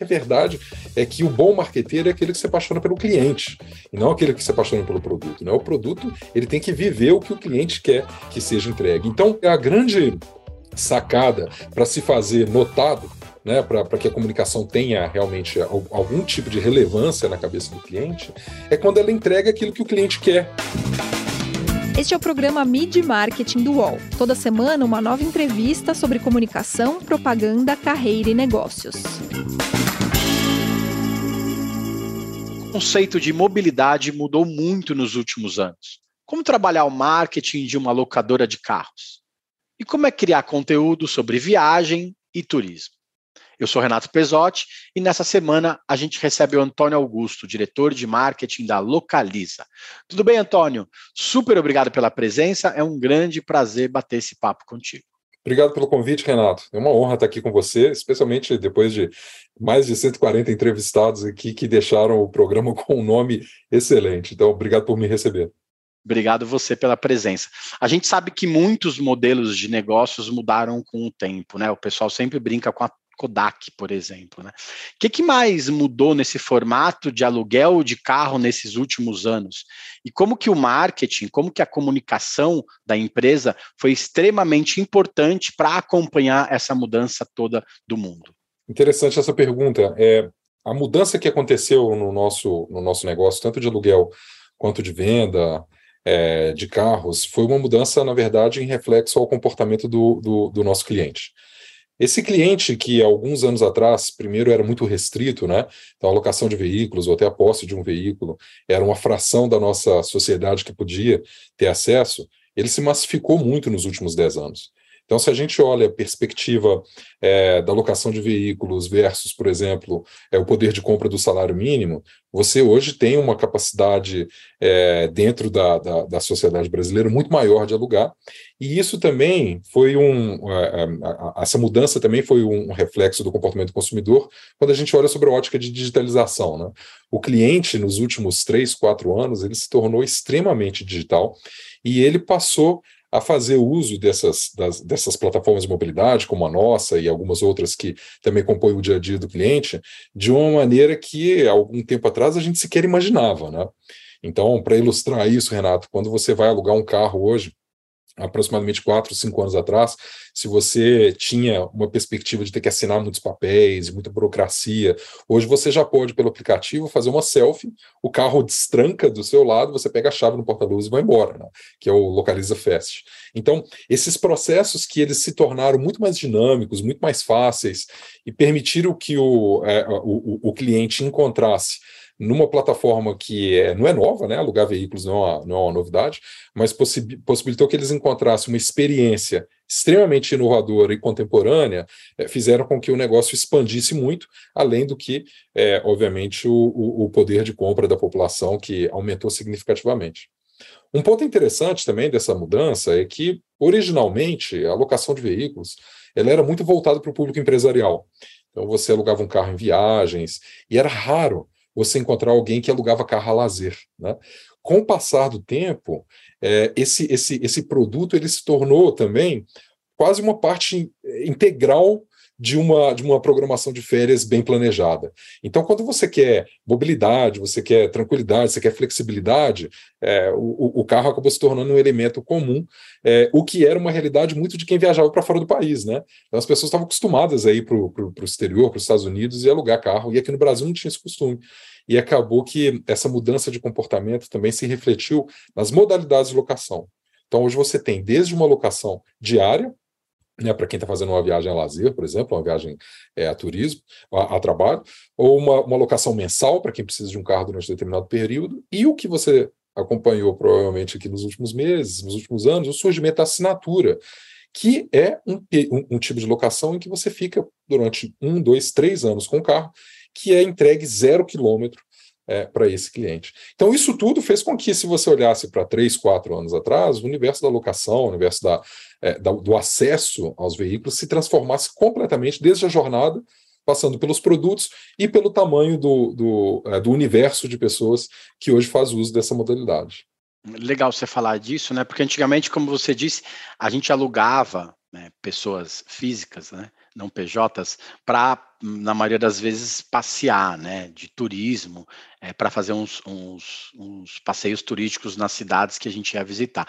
é verdade é que o bom marqueteiro é aquele que se apaixona pelo cliente, e não aquele que se apaixona pelo produto. Né? O produto ele tem que viver o que o cliente quer que seja entregue. Então, a grande sacada para se fazer notado né, para que a comunicação tenha realmente algum tipo de relevância na cabeça do cliente, é quando ela entrega aquilo que o cliente quer. Este é o programa Mid Marketing do UOL. Toda semana, uma nova entrevista sobre comunicação, propaganda, carreira e negócios. Conceito de mobilidade mudou muito nos últimos anos. Como trabalhar o marketing de uma locadora de carros? E como é criar conteúdo sobre viagem e turismo? Eu sou Renato Pesotti e nessa semana a gente recebe o Antônio Augusto, diretor de marketing da Localiza. Tudo bem, Antônio? Super obrigado pela presença. É um grande prazer bater esse papo contigo. Obrigado pelo convite, Renato. É uma honra estar aqui com você, especialmente depois de mais de 140 entrevistados aqui que deixaram o programa com um nome excelente. Então, obrigado por me receber. Obrigado você pela presença. A gente sabe que muitos modelos de negócios mudaram com o tempo, né? O pessoal sempre brinca com a Kodak, por exemplo. Né? O que, que mais mudou nesse formato de aluguel de carro nesses últimos anos? E como que o marketing, como que a comunicação da empresa foi extremamente importante para acompanhar essa mudança toda do mundo? Interessante essa pergunta. É, a mudança que aconteceu no nosso, no nosso negócio, tanto de aluguel quanto de venda, é, de carros, foi uma mudança, na verdade, em reflexo ao comportamento do, do, do nosso cliente. Esse cliente que alguns anos atrás, primeiro era muito restrito, né? Então a locação de veículos ou até a posse de um veículo era uma fração da nossa sociedade que podia ter acesso, ele se massificou muito nos últimos dez anos. Então, se a gente olha a perspectiva é, da locação de veículos versus, por exemplo, é, o poder de compra do salário mínimo, você hoje tem uma capacidade é, dentro da, da, da, sociedade brasileira muito maior de alugar, e isso também foi um. É, é, essa mudança também foi um reflexo do comportamento do consumidor quando a gente olha sobre a ótica de digitalização. Né? O cliente, nos últimos três, quatro anos, ele se tornou extremamente digital e ele passou a fazer uso dessas, das, dessas plataformas de mobilidade, como a nossa e algumas outras que também compõem o dia a dia do cliente, de uma maneira que, algum tempo atrás, a gente sequer imaginava. Né? Então, para ilustrar isso, Renato, quando você vai alugar um carro hoje, aproximadamente quatro, cinco anos atrás, se você tinha uma perspectiva de ter que assinar muitos papéis, muita burocracia, hoje você já pode, pelo aplicativo, fazer uma selfie, o carro destranca do seu lado, você pega a chave no porta-luz e vai embora, né? que é o Localiza Fast. Então, esses processos que eles se tornaram muito mais dinâmicos, muito mais fáceis e permitiram que o, é, o, o cliente encontrasse numa plataforma que é, não é nova, né? Alugar veículos não é uma, não é uma novidade, mas possibilitou que eles encontrassem uma experiência extremamente inovadora e contemporânea, é, fizeram com que o negócio expandisse muito, além do que, é, obviamente, o, o, o poder de compra da população, que aumentou significativamente. Um ponto interessante também dessa mudança é que, originalmente, a locação de veículos ela era muito voltada para o público empresarial. Então, você alugava um carro em viagens, e era raro você encontrar alguém que alugava carro a lazer. Né? Com o passar do tempo, é, esse, esse, esse produto ele se tornou também quase uma parte integral de uma, de uma programação de férias bem planejada. Então, quando você quer mobilidade, você quer tranquilidade, você quer flexibilidade, é, o, o, carro acabou se tornando um elemento comum, é, o que era uma realidade muito de quem viajava para fora do país. Né? Então, as pessoas estavam acostumadas a ir para o exterior, para os Estados Unidos e alugar carro, e aqui no Brasil não tinha esse costume. E acabou que essa mudança de comportamento também se refletiu nas modalidades de locação. Então, hoje você tem desde uma locação diária, né, para quem está fazendo uma viagem a lazer, por exemplo, uma viagem é, a turismo, a, a, trabalho, ou uma, uma locação mensal para quem precisa de um carro durante um determinado período, e o que você acompanhou provavelmente aqui nos últimos meses, nos últimos anos, o surgimento da assinatura, que é um, um, um tipo de locação em que você fica durante um, dois, três anos com o carro, que é entregue zero quilômetro é, para esse cliente. Então, isso tudo fez com que, se você olhasse para três, quatro anos atrás, o universo da locação, o universo da, é, da, do acesso aos veículos se transformasse completamente desde a jornada, passando pelos produtos e pelo tamanho do, do, é, do universo de pessoas que hoje faz uso dessa modalidade. Legal você falar disso, né? Porque antigamente, como você disse, a gente alugava né, pessoas físicas, né? Não PJs, para, na maioria das vezes, passear, né, de turismo, é, para fazer uns, uns, uns passeios turísticos nas cidades que a gente ia visitar.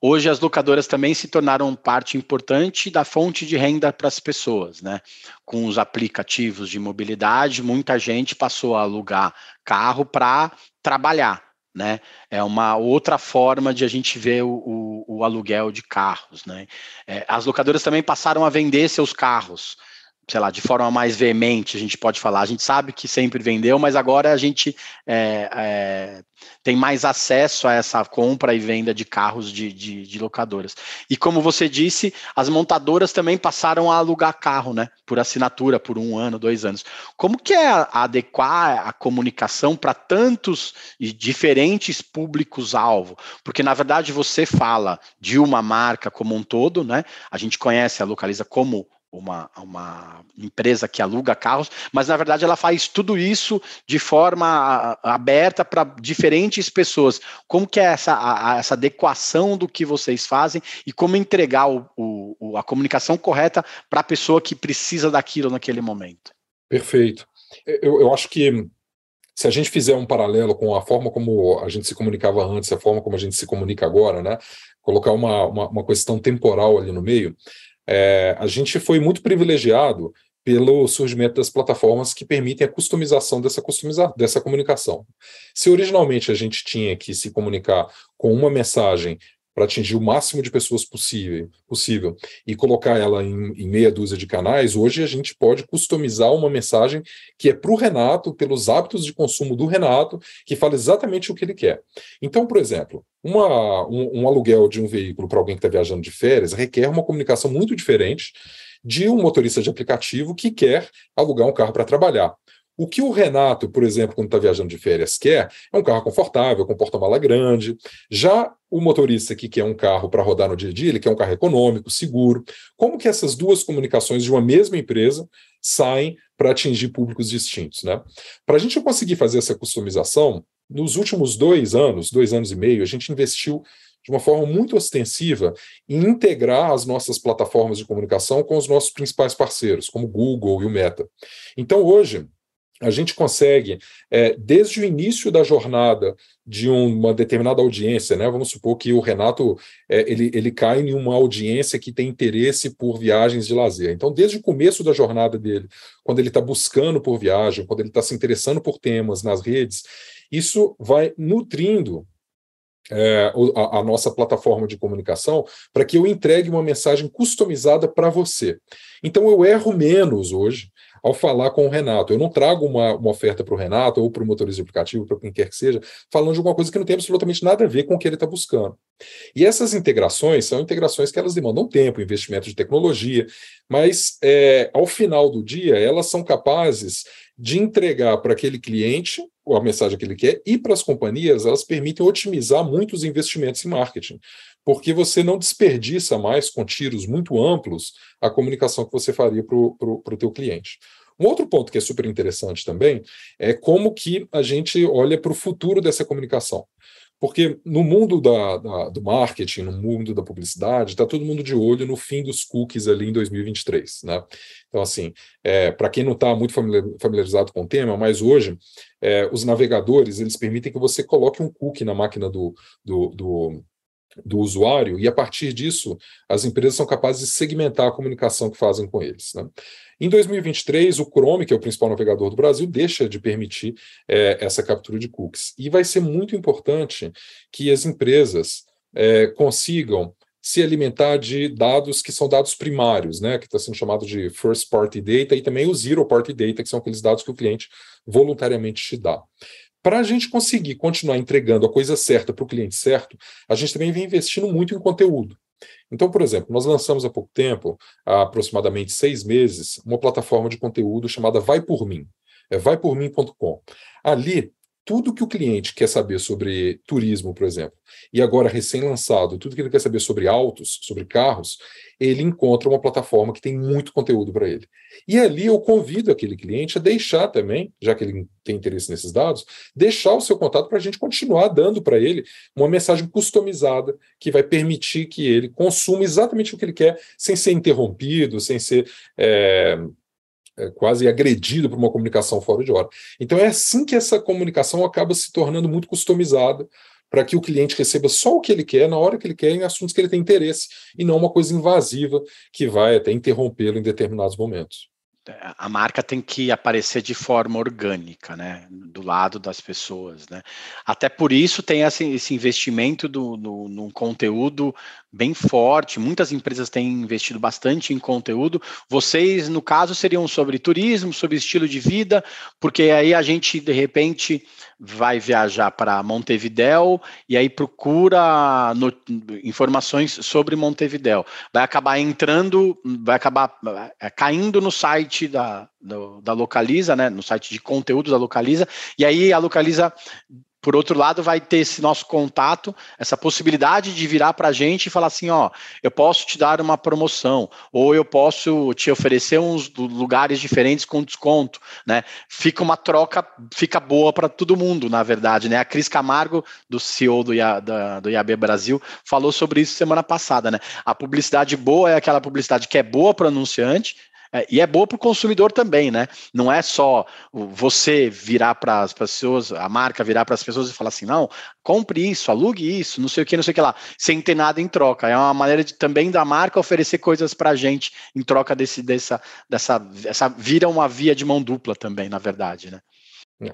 Hoje as locadoras também se tornaram parte importante da fonte de renda para as pessoas, né? Com os aplicativos de mobilidade, muita gente passou a alugar carro para trabalhar, né? É uma outra forma de a gente ver o, o, o aluguel de carros, né? É, as locadoras também passaram a vender seus carros sei lá, de forma mais veemente, a gente pode falar. A gente sabe que sempre vendeu, mas agora a gente é, é, tem mais acesso a essa compra e venda de carros de, de, de, locadoras. E como você disse, as montadoras também passaram a alugar carro, né? Por assinatura, por um ano, dois anos. Como que é adequar a comunicação para tantos e diferentes públicos-alvo? Porque, na verdade, você fala de uma marca como um todo, né? A gente conhece a Localiza como uma, uma empresa que aluga carros, mas na verdade ela faz tudo isso de forma aberta para diferentes pessoas. Como que é essa, a, essa adequação do que vocês fazem e como entregar o, o, a comunicação correta para a pessoa que precisa daquilo naquele momento? Perfeito. Eu, eu acho que se a gente fizer um paralelo com a forma como a gente se comunicava antes, a forma como a gente se comunica agora, né? Colocar uma, uma, uma questão temporal ali no meio, é, a gente foi muito privilegiado pelo surgimento das plataformas que permitem a customização dessa, customiza dessa comunicação. Se originalmente a gente tinha que se comunicar com uma mensagem para atingir o máximo de pessoas possível, possível e colocar ela em, em, meia dúzia de canais, hoje a gente pode customizar uma mensagem que é para o Renato, pelos hábitos de consumo do Renato, que fala exatamente o que ele quer. Então, por exemplo, uma, um, um aluguel de um veículo para alguém que está viajando de férias requer uma comunicação muito diferente de um motorista de aplicativo que quer alugar um carro para trabalhar. O que o Renato, por exemplo, quando está viajando de férias, quer é um carro confortável, com porta-mala grande. Já o motorista que quer um carro para rodar no dia a dia, ele quer um carro econômico, seguro. Como que essas duas comunicações de uma mesma empresa saem para atingir públicos distintos? Né? Para a gente conseguir fazer essa customização, nos últimos dois anos, dois anos e meio, a gente investiu de uma forma muito ostensiva em integrar as nossas plataformas de comunicação com os nossos principais parceiros, como o Google e o Meta. Então, hoje, a gente consegue, é, desde o início da jornada de uma determinada audiência, né? Vamos supor que o Renato é, ele, ele cai em uma audiência que tem interesse por viagens de lazer. Então, desde o começo da jornada dele, quando ele está buscando por viagem, quando ele está se interessando por temas nas redes, isso vai nutrindo é, a, a, nossa plataforma de comunicação para que eu entregue uma mensagem customizada para você. Então eu erro menos hoje ao falar com o Renato. Eu não trago uma, uma oferta para o Renato ou para o motorista aplicativo, para quem quer que seja, falando de alguma coisa que não tem absolutamente nada a ver com o que ele está buscando. E essas integrações são integrações que elas demandam tempo, investimento de tecnologia, mas é, ao final do dia elas são capazes de entregar para aquele cliente a mensagem que ele quer e para as companhias elas permitem otimizar muitos investimentos em marketing porque você não desperdiça mais com tiros muito amplos a comunicação que você faria para o teu cliente. Um outro ponto que é super interessante também é como que a gente olha para o futuro dessa comunicação. Porque no mundo da, da, do marketing, no mundo da publicidade, está todo mundo de olho no fim dos cookies ali em 2023. Né? Então, assim, é, para quem não está muito familiarizado com o tema, mas hoje é, os navegadores eles permitem que você coloque um cookie na máquina do, do, do do usuário, e a partir disso, as empresas são capazes de segmentar a comunicação que fazem com eles. Né? Em 2023, o Chrome, que é o principal navegador do Brasil, deixa de permitir é, essa captura de cookies. E vai ser muito importante que as empresas é, consigam se alimentar de dados que são dados primários, né, que está sendo chamado de first party data, e também o zero party data, que são aqueles dados que o cliente voluntariamente te dá. Para a gente conseguir continuar entregando a coisa certa para o cliente certo, a gente também vem investindo muito em conteúdo. Então, por exemplo, nós lançamos há pouco tempo, há aproximadamente seis meses, uma plataforma de conteúdo chamada Vai Por Mim. É vaipormim.com. Ali, tudo que o cliente quer saber sobre turismo, por exemplo, e agora recém-lançado, tudo que ele quer saber sobre autos, sobre carros, ele encontra uma plataforma que tem muito conteúdo para ele. E ali eu convido aquele cliente a deixar também, já que ele tem interesse nesses dados, deixar o seu contato para a gente continuar dando para ele uma mensagem customizada que vai permitir que ele consuma exatamente o que ele quer, sem ser interrompido, sem ser. É, quase agredido por uma comunicação fora de hora. Então é assim que essa comunicação acaba se tornando muito customizada para que o cliente receba só o que ele quer, na hora que ele quer, em assuntos que ele tem interesse, e não uma coisa invasiva que vai até interrompê-lo em determinados momentos a marca tem que aparecer de forma orgânica, né, do lado das pessoas, né. Até por isso tem esse, investimento do, no, no, conteúdo bem forte. Muitas empresas têm investido bastante em conteúdo. Vocês, no caso, seriam sobre turismo, sobre estilo de vida, porque aí a gente de repente vai viajar para Montevidéu e aí procura no, informações sobre Montevidéu. Vai acabar entrando, vai acabar é, caindo no site da, do, da Localiza, né, no site de conteúdo da Localiza, e aí a Localiza por outro lado, vai ter esse nosso contato, essa possibilidade de virar para a gente e falar assim: ó, eu posso te dar uma promoção, ou eu posso te oferecer uns lugares diferentes com desconto, né? Fica uma troca, fica boa para todo mundo, na verdade, né? A Cris Camargo, do CEO do, IA, da, do IAB Brasil, falou sobre isso semana passada, né? A publicidade boa é aquela publicidade que é boa para o anunciante, é, e é boa para o consumidor também, né? Não é só você virar para as pessoas, a marca virar para as pessoas e falar assim, não, compre isso, alugue isso, não sei o que, não sei o que lá, sem ter nada em troca. É uma maneira de também da marca oferecer coisas para a gente em troca desse, dessa, dessa, essa vira uma via de mão dupla também, na verdade, né?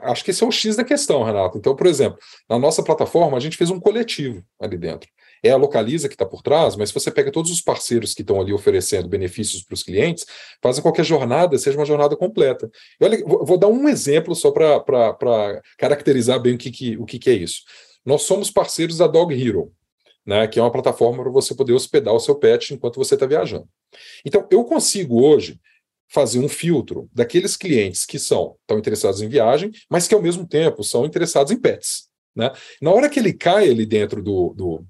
Acho que esse é o X da questão, Renato. Então, por exemplo, na nossa plataforma, a gente fez um coletivo ali dentro é a Localiza que está por trás, mas se você pega todos os parceiros que estão ali oferecendo benefícios para os clientes, fazem qualquer jornada seja uma jornada completa. E olha, vou dar um exemplo só para caracterizar bem o, que, que, o que, que é isso. Nós somos parceiros da Dog Hero, né, que é uma plataforma para você poder hospedar o seu pet enquanto você está viajando. Então, eu consigo hoje fazer um filtro daqueles clientes que são estão interessados em viagem, mas que ao mesmo tempo são interessados em pets. Né? Na hora que ele cai ali dentro do, do,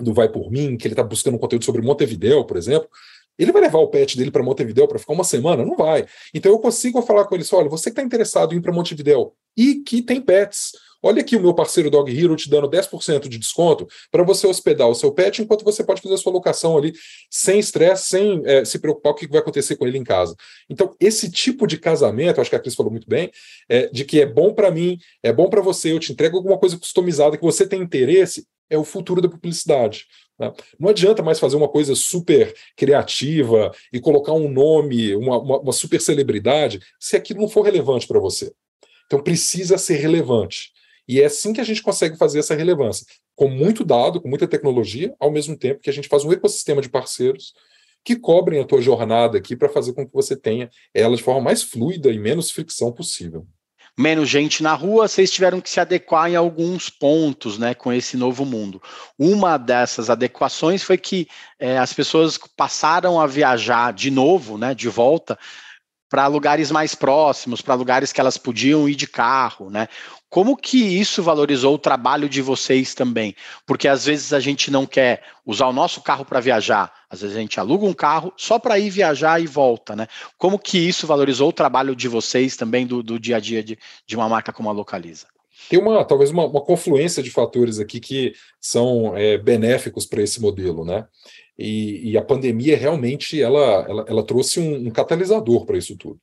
do Vai Por Mim, que ele está buscando um conteúdo sobre Montevideo, por exemplo, ele vai levar o pet dele para Montevideo para ficar uma semana? Não vai. Então eu consigo falar com ele assim: olha, você que está interessado em ir para Montevideo e que tem pets. Olha aqui o meu parceiro Dog Hero te dando 10% de desconto para você hospedar o seu pet enquanto você pode fazer a sua locação ali sem estresse, sem é, se preocupar com o que vai acontecer com ele em casa. Então, esse tipo de casamento, acho que a Cris falou muito bem, é, de que é bom para mim, é bom para você, eu te entrego alguma coisa customizada que você tem interesse, é o futuro da publicidade. Né? Não adianta mais fazer uma coisa super criativa e colocar um nome, uma, uma, uma super celebridade, se aquilo não for relevante para você. Então precisa ser relevante. E é assim que a gente consegue fazer essa relevância, com muito dado, com muita tecnologia, ao mesmo tempo que a gente faz um ecossistema de parceiros que cobrem a tua jornada aqui para fazer com que você tenha ela de forma mais fluida e menos fricção possível menos gente na rua, vocês tiveram que se adequar em alguns pontos, né, com esse novo mundo. Uma dessas adequações foi que é, as pessoas passaram a viajar de novo, né, de volta, para lugares mais próximos, para lugares que elas podiam ir de carro, né? Como que isso valorizou o trabalho de vocês também? Porque às vezes a gente não quer usar o nosso carro para viajar, às vezes a gente aluga um carro só para ir viajar e volta, né? Como que isso valorizou o trabalho de vocês também do, do dia a dia de, de uma marca como a Localiza? Tem uma talvez uma, uma confluência de fatores aqui que são é, benéficos para esse modelo, né? E, e, a pandemia realmente ela, ela, ela trouxe um, um catalisador para isso tudo.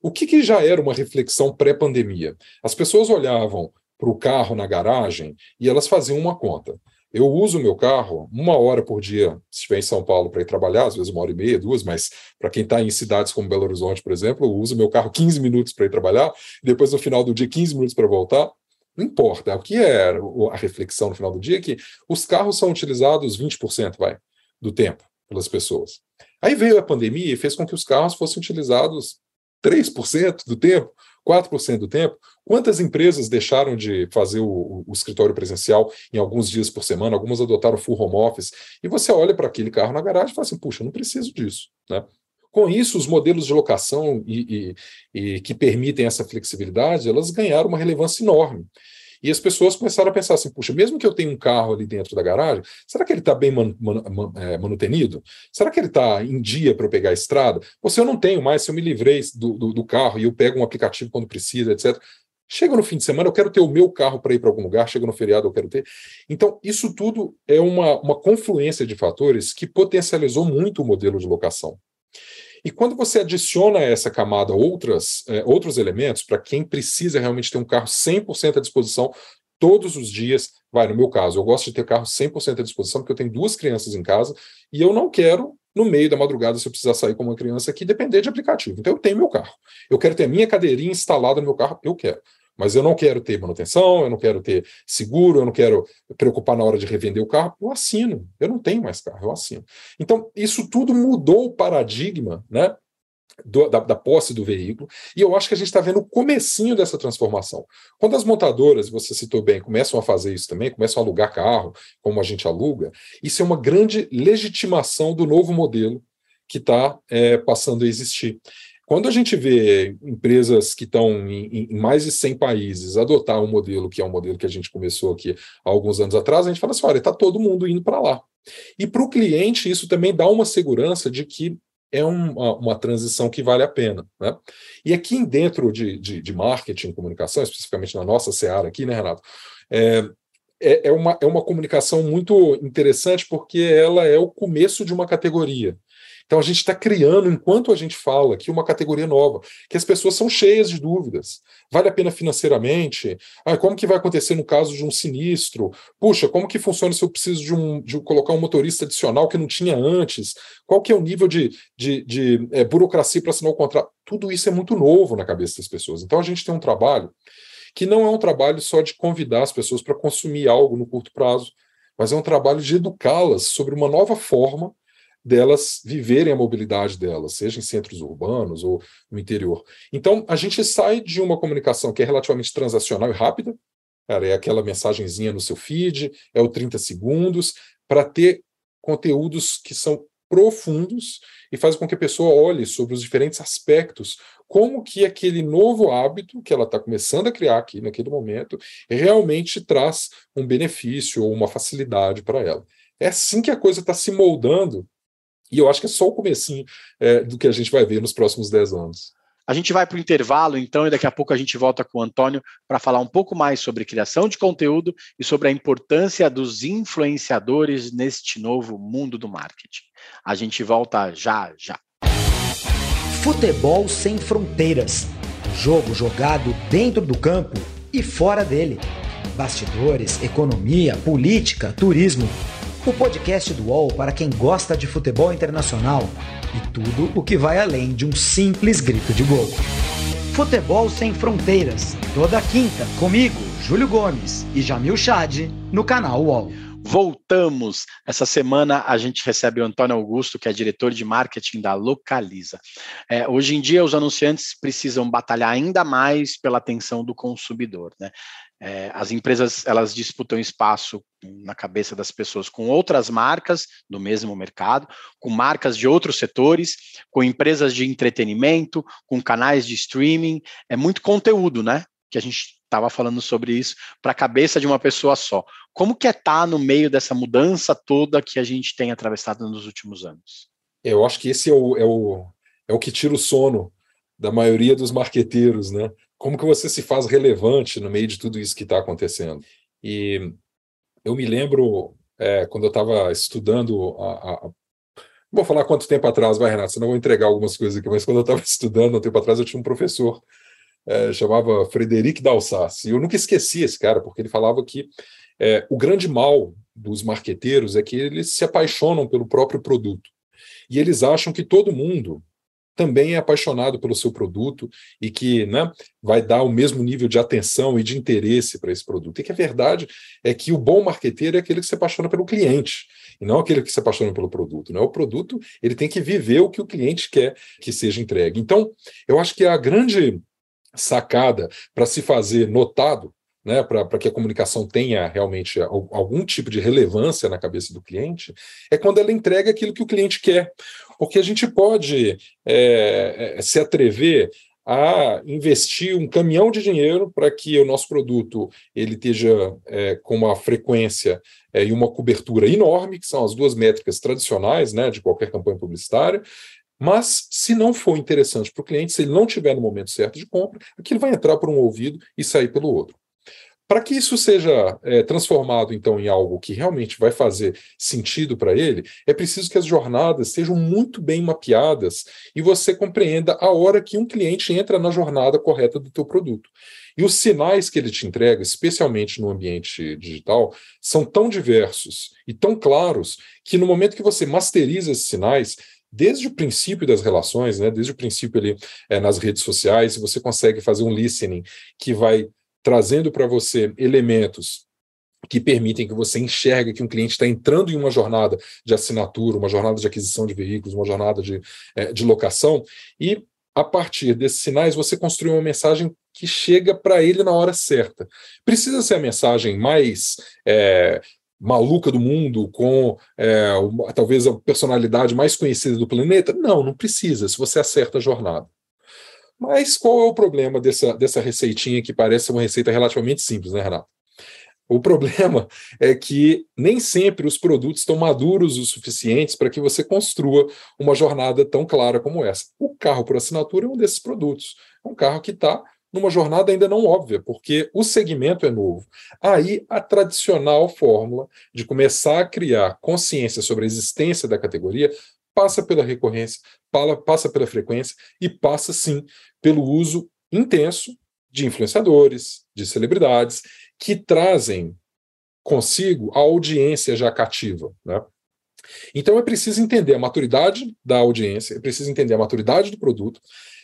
O que, que já era uma reflexão pré-pandemia? As pessoas olhavam para o carro na garagem e elas faziam uma conta. Eu uso o meu carro uma hora por dia, se estiver em São Paulo para ir trabalhar, às vezes uma hora e meia, duas, mas para quem está em cidades como Belo Horizonte, por exemplo, eu uso meu carro 15 minutos para ir trabalhar, depois no final do dia 15 minutos para voltar. Não importa. O que é a reflexão no final do dia é que os carros são utilizados 20%, vai, do tempo pelas pessoas. Aí veio a pandemia e fez com que os carros fossem utilizados 3% do tempo, 4% do tempo. Quantas empresas deixaram de fazer o, o, escritório presencial em alguns dias por semana? Algumas adotaram full home office. E você olha para aquele carro na garagem e fala assim: puxa, não preciso disso. Né? Com isso, os modelos de locação e, e, e que permitem essa flexibilidade, elas ganharam uma relevância enorme. E as pessoas começaram a pensar assim: puxa, mesmo que eu tenha um carro ali dentro da garagem, será que ele está bem man, man, man, é, manutenido? Será que ele está em dia para eu pegar a estrada? Ou se eu não tenho mais, se eu me livrei do, do, do carro e eu pego um aplicativo quando precisa, etc. Chega no fim de semana, eu quero ter o meu carro para ir para algum lugar, chega no feriado, eu quero ter. Então, isso tudo é uma, uma confluência de fatores que potencializou muito o modelo de locação. E quando você adiciona a essa camada outras, é, outros elementos, para quem precisa realmente ter um carro 100% à disposição todos os dias, vai, no meu caso, eu gosto de ter carro 100% à disposição, porque eu tenho duas crianças em casa e eu não quero, no meio da madrugada, se eu precisar sair com uma criança aqui, depender de aplicativo. Então eu tenho meu carro. Eu quero ter a minha cadeirinha instalada no meu carro, eu quero. Mas eu não quero ter manutenção, eu não quero ter seguro, eu não quero preocupar na hora de revender o carro. Eu assino. Eu não tenho mais carro, eu assino. Então, isso tudo mudou o paradigma, né? Do, da, da, posse do veículo, e eu acho que a gente está vendo o comecinho dessa transformação. Quando as montadoras, você citou bem, começam a fazer isso também, começam a alugar carro, como a gente aluga, isso é uma grande legitimação do novo modelo que está é, passando a existir. Quando a gente vê empresas que estão em, em, mais de 100 países adotar um modelo que é um modelo que a gente começou aqui há alguns anos atrás, a gente fala assim: olha, está todo mundo indo para lá. E para o cliente, isso também dá uma segurança de que é uma, uma, transição que vale a pena. Né? E aqui dentro de, de, de marketing comunicação, especificamente na nossa seara aqui, né, Renato? É, é, é, uma, é uma comunicação muito interessante porque ela é o começo de uma categoria. Então a gente está criando, enquanto a gente fala aqui, uma categoria nova, que as pessoas são cheias de dúvidas. Vale a pena financeiramente? Ah, como que vai acontecer no caso de um sinistro? Puxa, como que funciona se eu preciso de, um, de colocar um motorista adicional que não tinha antes? Qual que é o nível de, de, de é, burocracia para assinar o contrato? Tudo isso é muito novo na cabeça das pessoas. Então a gente tem um trabalho que não é um trabalho só de convidar as pessoas para consumir algo no curto prazo, mas é um trabalho de educá-las sobre uma nova forma delas viverem a mobilidade delas, seja em centros urbanos ou no interior. Então, a gente sai de uma comunicação que é relativamente transacional e rápida, cara, é aquela mensagenzinha no seu feed, é o 30 segundos, para ter conteúdos que são profundos e faz com que a pessoa olhe sobre os diferentes aspectos, como que aquele novo hábito que ela está começando a criar aqui naquele momento realmente traz um benefício ou uma facilidade para ela. É assim que a coisa está se moldando e eu acho que é só o comecinho é, do que a gente vai ver nos próximos 10 anos. A gente vai para o intervalo, então, e daqui a pouco a gente volta com o Antônio para falar um pouco mais sobre criação de conteúdo e sobre a importância dos influenciadores neste novo mundo do marketing. A gente volta já, já. Futebol sem fronteiras. Jogo jogado dentro do campo e fora dele. Bastidores, economia, política, turismo o podcast do UOL para quem gosta de futebol internacional e tudo o que vai além de um simples grito de gol. Futebol Sem Fronteiras, toda quinta, comigo, Júlio Gomes e Jamil Chad, no canal UOL. Voltamos. Essa semana a gente recebe o Antônio Augusto, que é diretor de marketing da Localiza. É, hoje em dia, os anunciantes precisam batalhar ainda mais pela atenção do consumidor. Né? É, as empresas elas disputam espaço na cabeça das pessoas com outras marcas do mesmo mercado, com marcas de outros setores, com empresas de entretenimento, com canais de streaming. É muito conteúdo, né? Que a gente estava falando sobre isso para a cabeça de uma pessoa só. Como que é estar tá no meio dessa mudança toda que a gente tem atravessado nos últimos anos? Eu acho que esse é o, é o, é o que tira o sono da maioria dos marqueteiros, né? Como que você se faz relevante no meio de tudo isso que está acontecendo? E eu me lembro é, quando eu estava estudando a, a, Vou falar quanto tempo atrás, vai, Renato, senão eu vou entregar algumas coisas aqui, mas quando eu estava estudando, um tempo atrás, eu tinha um professor, é, chamava Frederic Dalsas, e eu nunca esqueci esse cara, porque ele falava que é, o grande mal dos marqueteiros é que eles se apaixonam pelo próprio produto. E eles acham que todo mundo também é apaixonado pelo seu produto e que né, vai dar o mesmo nível de atenção e de interesse para esse produto. E que a verdade é que o bom marqueteiro é aquele que se apaixona pelo cliente e não aquele que se apaixona pelo produto. Né? O produto ele tem que viver o que o cliente quer que seja entregue. Então, eu acho que a grande sacada para se fazer notado né, para que a comunicação tenha realmente algum tipo de relevância na cabeça do cliente, é quando ela entrega aquilo que o cliente quer. Porque a gente pode é, é se atrever a investir um caminhão de dinheiro para que o nosso produto ele esteja é, com uma frequência é, e uma cobertura enorme, que são as duas métricas tradicionais né, de qualquer campanha publicitária. Mas, se não for interessante para o cliente, se ele não tiver no momento certo de compra, aquilo vai entrar por um ouvido e sair pelo outro. Para que isso seja é, transformado, então, em algo que realmente vai fazer sentido para ele, é preciso que as jornadas sejam muito bem mapeadas e você compreenda a hora que um cliente entra na jornada correta do teu produto. E os sinais que ele te entrega, especialmente no ambiente digital, são tão diversos e tão claros que no momento que você masteriza esses sinais, desde o princípio das relações, né, desde o princípio ali é, nas redes sociais, você consegue fazer um listening que vai trazendo para você elementos que permitem que você enxergue que um cliente está entrando em uma jornada de assinatura, uma jornada de aquisição de veículos, uma jornada de, é, de locação, e a partir desses sinais você construi uma mensagem que chega para ele na hora certa. Precisa ser a mensagem mais é, maluca do mundo, com é, talvez a personalidade mais conhecida do planeta? Não, não precisa, se você acerta a jornada. Mas qual é o problema dessa, dessa receitinha que parece uma receita relativamente simples, né, Renato? O problema é que nem sempre os produtos estão maduros o suficientes para que você construa uma jornada tão clara como essa. O carro por assinatura é um desses produtos. É um carro que está numa jornada ainda não óbvia, porque o segmento é novo. Aí a tradicional fórmula de começar a criar consciência sobre a existência da categoria passa pela recorrência, passa pela frequência e passa sim pelo uso intenso de influenciadores, de celebridades, que trazem consigo a audiência já cativa. Né? Então é preciso entender a maturidade da audiência, é preciso entender a maturidade do produto,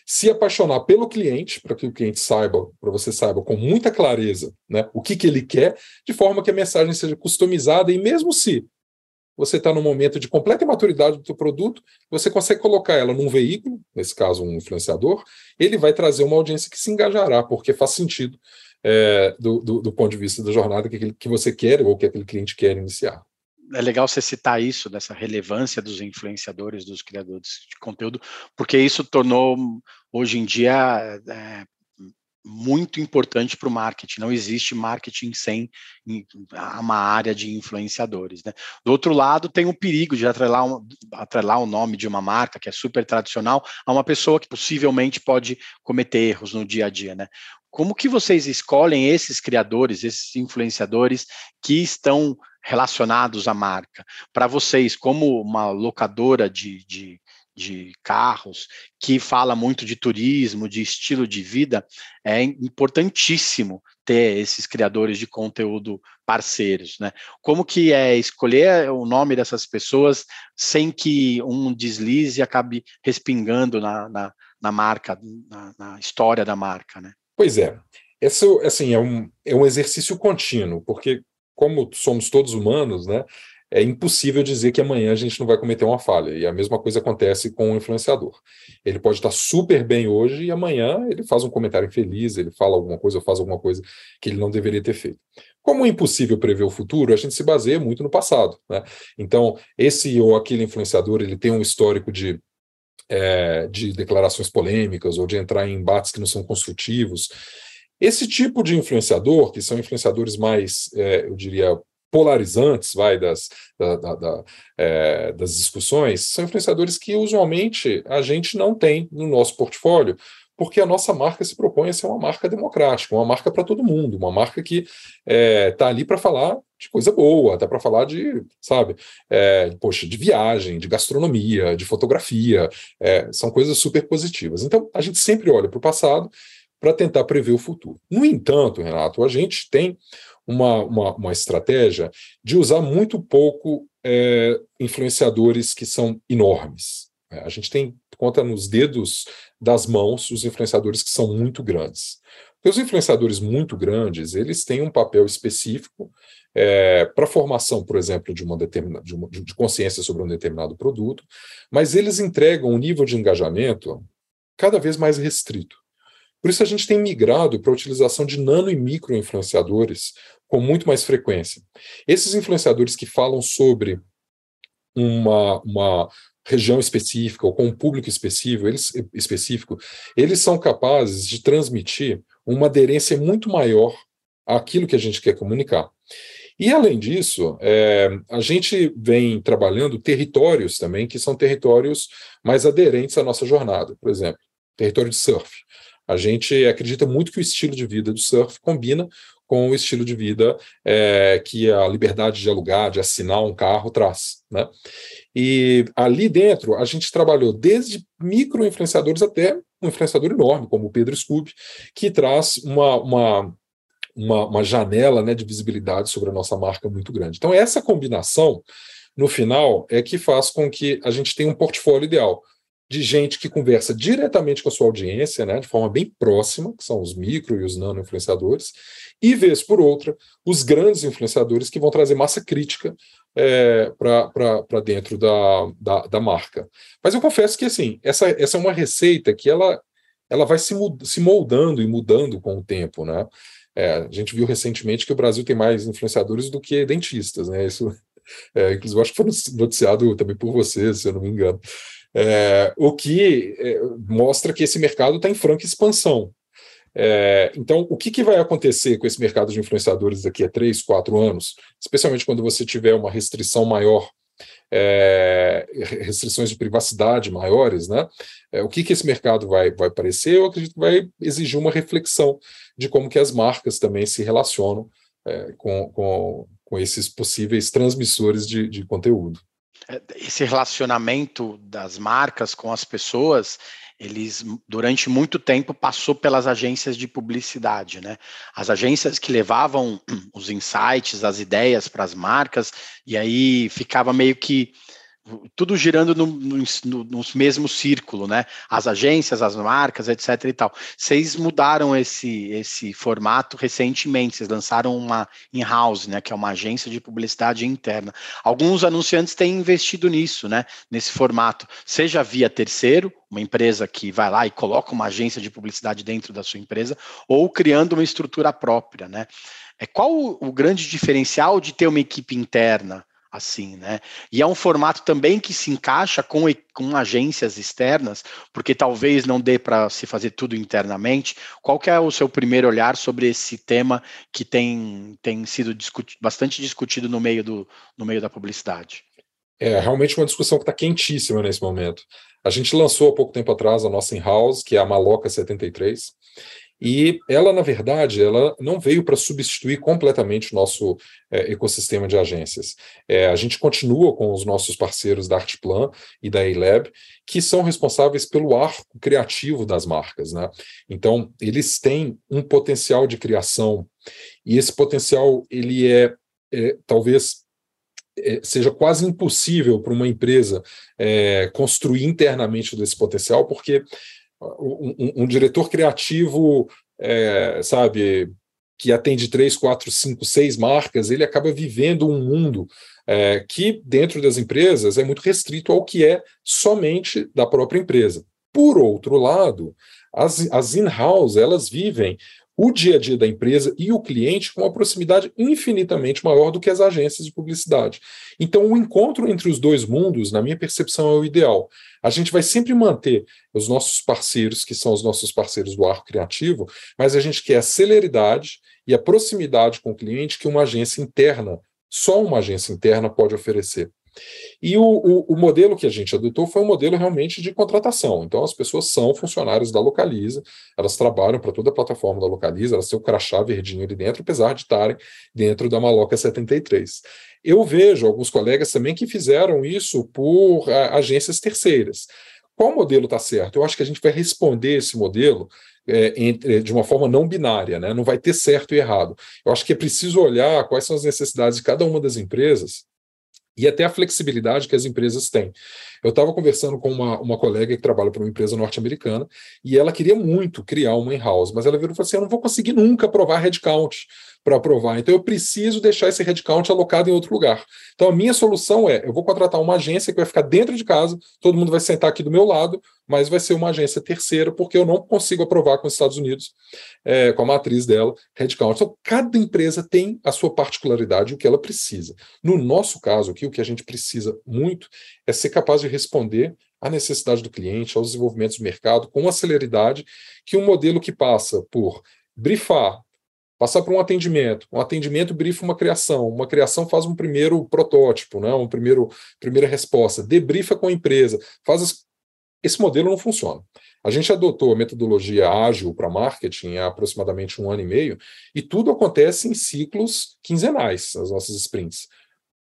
se apaixonar pelo cliente, para que o cliente saiba, para você saiba com muita clareza né, o que, que ele quer, de forma que a mensagem seja customizada, e mesmo se você está no momento de completa imaturidade do seu produto, você consegue colocar ela num veículo, nesse caso um influenciador, ele vai trazer uma audiência que se engajará, porque faz sentido é, do, do, do, ponto de vista da jornada que, que você quer ou que aquele cliente quer iniciar. É legal você citar isso, dessa relevância dos influenciadores, dos criadores de conteúdo, porque isso tornou, hoje em dia, é, muito importante para o marketing. Não existe marketing sem uma área de influenciadores. Né? Do outro lado, tem o perigo de atrelar, um, atrelar o nome de uma marca que é super tradicional a uma pessoa que possivelmente pode cometer erros no dia a dia. Né? Como que vocês escolhem esses criadores, esses influenciadores que estão relacionados à marca? Para vocês, como uma locadora de, de de carros, que fala muito de turismo, de estilo de vida, é importantíssimo ter esses criadores de conteúdo parceiros, né? Como que é escolher o nome dessas pessoas sem que um deslize acabe respingando na, na, na marca, na, na, história da marca, né? Pois é, isso assim é um, é um exercício contínuo, porque como somos todos humanos, né? É impossível dizer que amanhã a gente não vai cometer uma falha. E a mesma coisa acontece com o influenciador. Ele pode estar super bem hoje e amanhã ele faz um comentário infeliz, ele fala alguma coisa ou faz alguma coisa que ele não deveria ter feito. Como é impossível prever o futuro, a gente se baseia muito no passado. Né? Então, esse ou aquele influenciador ele tem um histórico de, é, de declarações polêmicas ou de entrar em embates que não são construtivos. Esse tipo de influenciador, que são influenciadores mais, é, eu diria, polarizantes vai das, da, da, da, é, das discussões são influenciadores que usualmente a gente não tem no nosso portfólio, porque a nossa marca se propõe a ser uma marca democrática, uma marca para todo mundo, uma marca que está é, tá ali para falar de coisa boa, está para falar de, sabe, é, poxa, de viagem, de gastronomia, de fotografia, é, são coisas super positivas. Então, a gente sempre olha para o passado para tentar prever o futuro. No entanto, Renato, a gente tem uma, uma, uma estratégia de usar muito pouco é, influenciadores que são enormes. É, a gente tem conta nos dedos das mãos os influenciadores que são muito grandes. Porque os influenciadores muito grandes, eles têm um papel específico é, para a formação, por exemplo, de uma determinada de, de consciência sobre um determinado produto, mas eles entregam um nível de engajamento cada vez mais restrito. Por isso a gente tem migrado para a utilização de nano e micro influenciadores com muito mais frequência. Esses influenciadores que falam sobre uma, uma região específica ou com um público específico eles, específico, eles são capazes de transmitir uma aderência muito maior àquilo que a gente quer comunicar. E, além disso, é, a gente vem trabalhando territórios também, que são territórios mais aderentes à nossa jornada. Por exemplo, território de surf. A gente acredita muito que o estilo de vida do surf combina com o estilo de vida é, que a liberdade de alugar, de assinar um carro traz. Né? E ali dentro, a gente trabalhou desde micro-influenciadores até um influenciador enorme, como o Pedro Scooby, que traz uma, uma uma, uma janela né, de visibilidade sobre a nossa marca muito grande. Então, essa combinação, no final, é que faz com que a gente tenha um portfólio ideal de gente que conversa diretamente com a sua audiência, né, de forma bem próxima, que são os micro e os nano influenciadores, e vez por outra, os grandes influenciadores que vão trazer massa crítica é, para dentro da, da, da, marca. Mas eu confesso que assim, essa, essa é uma receita que ela, ela vai se, se moldando e mudando com o tempo, né? É, a gente viu recentemente que o Brasil tem mais influenciadores do que dentistas, né? Isso, é, inclusive, acho que foi noticiado também por você, se eu não me engano. É, o que é, mostra que esse mercado está em franca expansão. É, então, o que, que, vai acontecer com esse mercado de influenciadores daqui a três, quatro anos, especialmente quando você tiver uma restrição maior é, restrições de privacidade maiores, né? É, o que, que esse mercado vai, vai parecer? Eu acredito que vai exigir uma reflexão de como que as marcas também se relacionam é, com, com, com esses possíveis transmissores de, de conteúdo. É, esse relacionamento das marcas com as pessoas eles durante muito tempo passou pelas agências de publicidade, né? As agências que levavam os insights, as ideias para as marcas, e aí ficava meio que tudo girando no, no, no, mesmo círculo, né? As agências, as marcas, etc. e tal. Vocês mudaram esse, esse formato recentemente, vocês lançaram uma in-house, né? Que é uma agência de publicidade interna. Alguns anunciantes têm investido nisso, né? Nesse formato, seja via terceiro, uma empresa que vai lá e coloca uma agência de publicidade dentro da sua empresa, ou criando uma estrutura própria, né? É qual o grande diferencial de ter uma equipe interna? Assim, né? E é um formato também que se encaixa com, com agências externas, porque talvez não dê para se fazer tudo internamente. Qual que é o seu primeiro olhar sobre esse tema que tem, tem sido discuti bastante discutido no meio, do, no meio da publicidade? É realmente uma discussão que está quentíssima nesse momento. A gente lançou há pouco tempo atrás a nossa in-house, que é a Maloca 73, e ela, na verdade, ela não veio para substituir completamente o nosso é, ecossistema de agências. É, a gente continua com os nossos parceiros da Artplan e da A-Lab, que são responsáveis pelo arco criativo das marcas. Né? Então, eles têm um potencial de criação, e esse potencial ele é, é talvez é, seja quase impossível para uma empresa é, construir internamente desse potencial, porque um, um diretor criativo, é, sabe, que atende três, quatro, cinco, seis marcas, ele acaba vivendo um mundo é, que, dentro das empresas, é muito restrito ao que é somente da própria empresa. Por outro lado, as, as in-house, elas vivem o dia a dia da empresa e o cliente com uma proximidade infinitamente maior do que as agências de publicidade. Então, o encontro entre os dois mundos, na minha percepção, é o ideal. A gente vai sempre manter os nossos parceiros, que são os nossos parceiros do arco criativo, mas a gente quer a celeridade e a proximidade com o cliente que uma agência interna, só uma agência interna pode oferecer. E o, o, o, modelo que a gente adotou foi um modelo realmente de contratação. Então, as pessoas são funcionários da Localiza, elas trabalham para toda a plataforma da Localiza, elas têm o crachá verdinho ali dentro, apesar de estarem dentro da Maloca 73. Eu vejo alguns colegas também que fizeram isso por a, agências terceiras. Qual modelo está certo? Eu acho que a gente vai responder esse modelo é, entre, de uma forma não binária, né? não vai ter certo e errado. Eu acho que é preciso olhar quais são as necessidades de cada uma das empresas e até a flexibilidade que as empresas têm. Eu estava conversando com uma, uma colega que trabalha para uma empresa norte-americana e ela queria muito criar uma in-house, mas ela virou e falou assim: eu não vou conseguir nunca provar headcount, para aprovar. Então eu preciso deixar esse headcount alocado em outro lugar. Então a minha solução é: eu vou contratar uma agência que vai ficar dentro de casa, todo mundo vai sentar aqui do meu lado, mas vai ser uma agência terceira, porque eu não consigo aprovar com os Estados Unidos, é, com a matriz dela, headcount. Então cada empresa tem a sua particularidade, o que ela precisa. No nosso caso aqui, o que a gente precisa muito é ser capaz de responder à necessidade do cliente, aos desenvolvimentos do mercado, com a celeridade que um modelo que passa por brifar, passar por um atendimento, um atendimento brifa uma criação, uma criação faz um primeiro protótipo, né, um primeiro primeira resposta, debrifa com a empresa, faz as... esse modelo não funciona. A gente adotou a metodologia ágil para marketing há aproximadamente um ano e meio, e tudo acontece em ciclos quinzenais, as nossas sprints.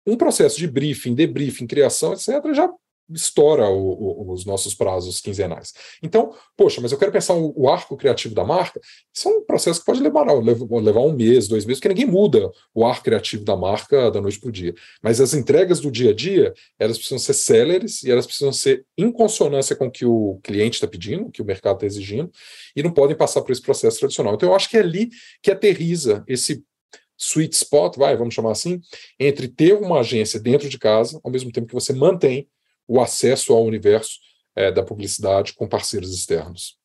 Um processo de briefing, debriefing, criação, etc., já estoura o, o, os nossos prazos quinzenais. Então, poxa, mas eu quero pensar o, o, arco criativo da marca. Isso é um processo que pode levar, levar um mês, dois meses, porque ninguém muda o arco criativo da marca da noite para o dia. Mas as entregas do dia a dia, elas precisam ser céleres e elas precisam ser em consonância com o que o cliente está pedindo, que o mercado está exigindo, e não podem passar por esse processo tradicional. Então, eu acho que é ali que aterriza esse sweet spot, vai, vamos chamar assim, entre ter uma agência dentro de casa, ao mesmo tempo que você mantém o acesso ao universo é, da publicidade com parceiros externos.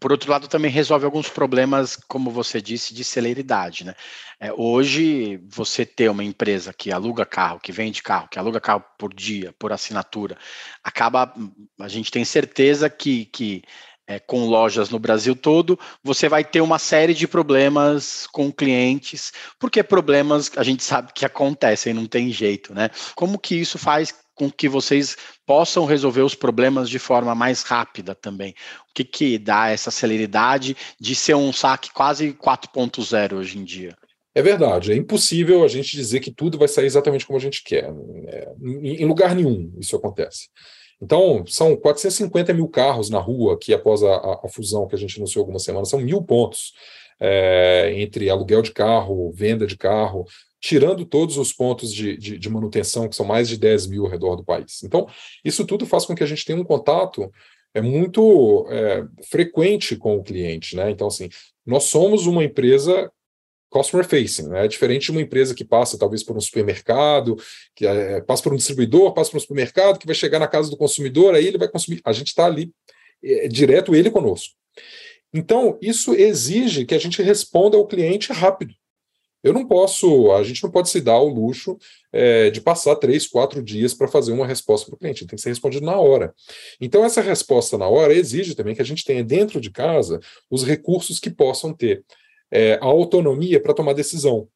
Por outro lado, também resolve alguns problemas, como você disse, de celeridade. Né? É, hoje, você ter uma empresa que aluga carro, que vende carro, que aluga carro por dia, por assinatura, acaba. A gente tem certeza que, que é, com lojas no Brasil todo, você vai ter uma série de problemas com clientes, porque problemas a gente sabe que acontecem, não tem jeito, né? Como que isso faz com que vocês possam resolver os problemas de forma mais rápida também. O que, que dá essa celeridade de ser um saque quase 4.0 hoje em dia? É verdade, é impossível a gente dizer que tudo vai sair exatamente como a gente quer. É, em lugar nenhum isso acontece. Então, são 450 mil carros na rua que, após a, a, fusão que a gente anunciou algumas semanas, são mil pontos é, entre aluguel de carro, venda de carro, tirando todos os pontos de, de, de, manutenção, que são mais de 10 mil ao redor do país. Então, isso tudo faz com que a gente tenha um contato é muito é, frequente com o cliente. Né? Então, assim, nós somos uma empresa customer facing, né? é diferente de uma empresa que passa talvez por um supermercado, que é, passa por um distribuidor, passa por um supermercado, que vai chegar na casa do consumidor, aí ele vai consumir. A gente está ali é, direto ele conosco. Então, isso exige que a gente responda ao cliente rápido. Eu não posso, a gente não pode se dar o luxo é, de passar três, quatro dias para fazer uma resposta para o cliente, tem que ser respondido na hora. Então, essa resposta na hora exige também que a gente tenha dentro de casa os recursos que possam ter é, a autonomia para tomar decisão.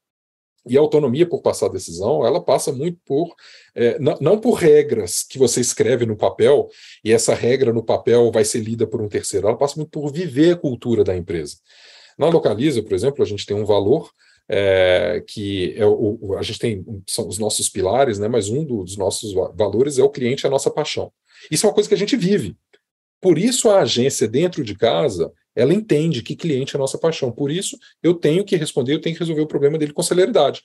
E a autonomia por passar decisão, ela passa muito por, é, não, não, por regras que você escreve no papel, e essa regra no papel vai ser lida por um terceiro, ela passa muito por viver a cultura da empresa. Na Localiza, por exemplo, a gente tem um valor é, que é o, a gente tem são os nossos pilares, né? Mas um dos nossos valores é o cliente, é a nossa paixão. Isso é uma coisa que a gente vive. Por isso a agência dentro de casa ela entende que cliente é a nossa paixão. Por isso eu tenho que responder, eu tenho que resolver o problema dele com celeridade.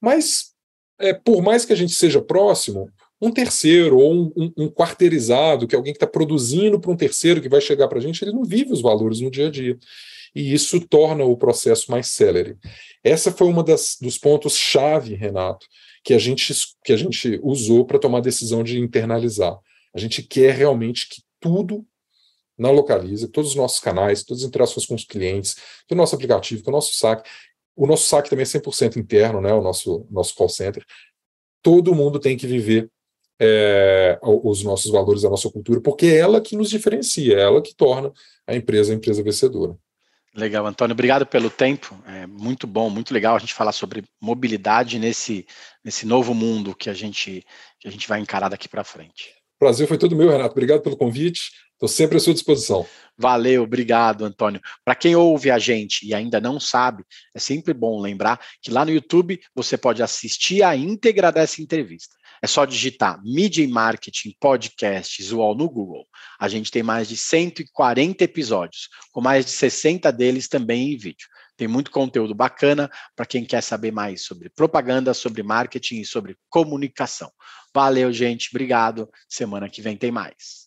Mas é, por mais que a gente seja próximo, um terceiro ou um, um, um quarteirizado, que é alguém que está produzindo para um terceiro que vai chegar para a gente, ele não vive os valores no dia a dia e isso torna o processo mais célere. Essa foi uma das, dos pontos chave, Renato, que a gente que a gente usou para tomar a decisão de internalizar. A gente quer realmente que tudo na Localiza, todos os nossos canais, todas as interações com os clientes, o nosso aplicativo, o nosso saque, o nosso saque também é 100% interno, né, o nosso nosso call center. Todo mundo tem que viver é, os nossos valores, a nossa cultura, porque é ela que nos diferencia, é ela que torna a empresa a empresa vencedora. Legal, Antônio, obrigado pelo tempo. É muito bom, muito legal a gente falar sobre mobilidade nesse, nesse novo mundo que a gente que a gente vai encarar daqui para frente. Prazer foi todo meu, Renato. Obrigado pelo convite. Estou sempre à sua disposição. Valeu, obrigado, Antônio. Para quem ouve a gente e ainda não sabe, é sempre bom lembrar que lá no YouTube você pode assistir a íntegra dessa entrevista. É só digitar Media e Marketing Podcasts UOL no Google. A gente tem mais de 140 episódios, com mais de 60 deles também em vídeo. Tem muito conteúdo bacana para quem quer saber mais sobre propaganda, sobre marketing e sobre comunicação. Valeu, gente. Obrigado. Semana que vem tem mais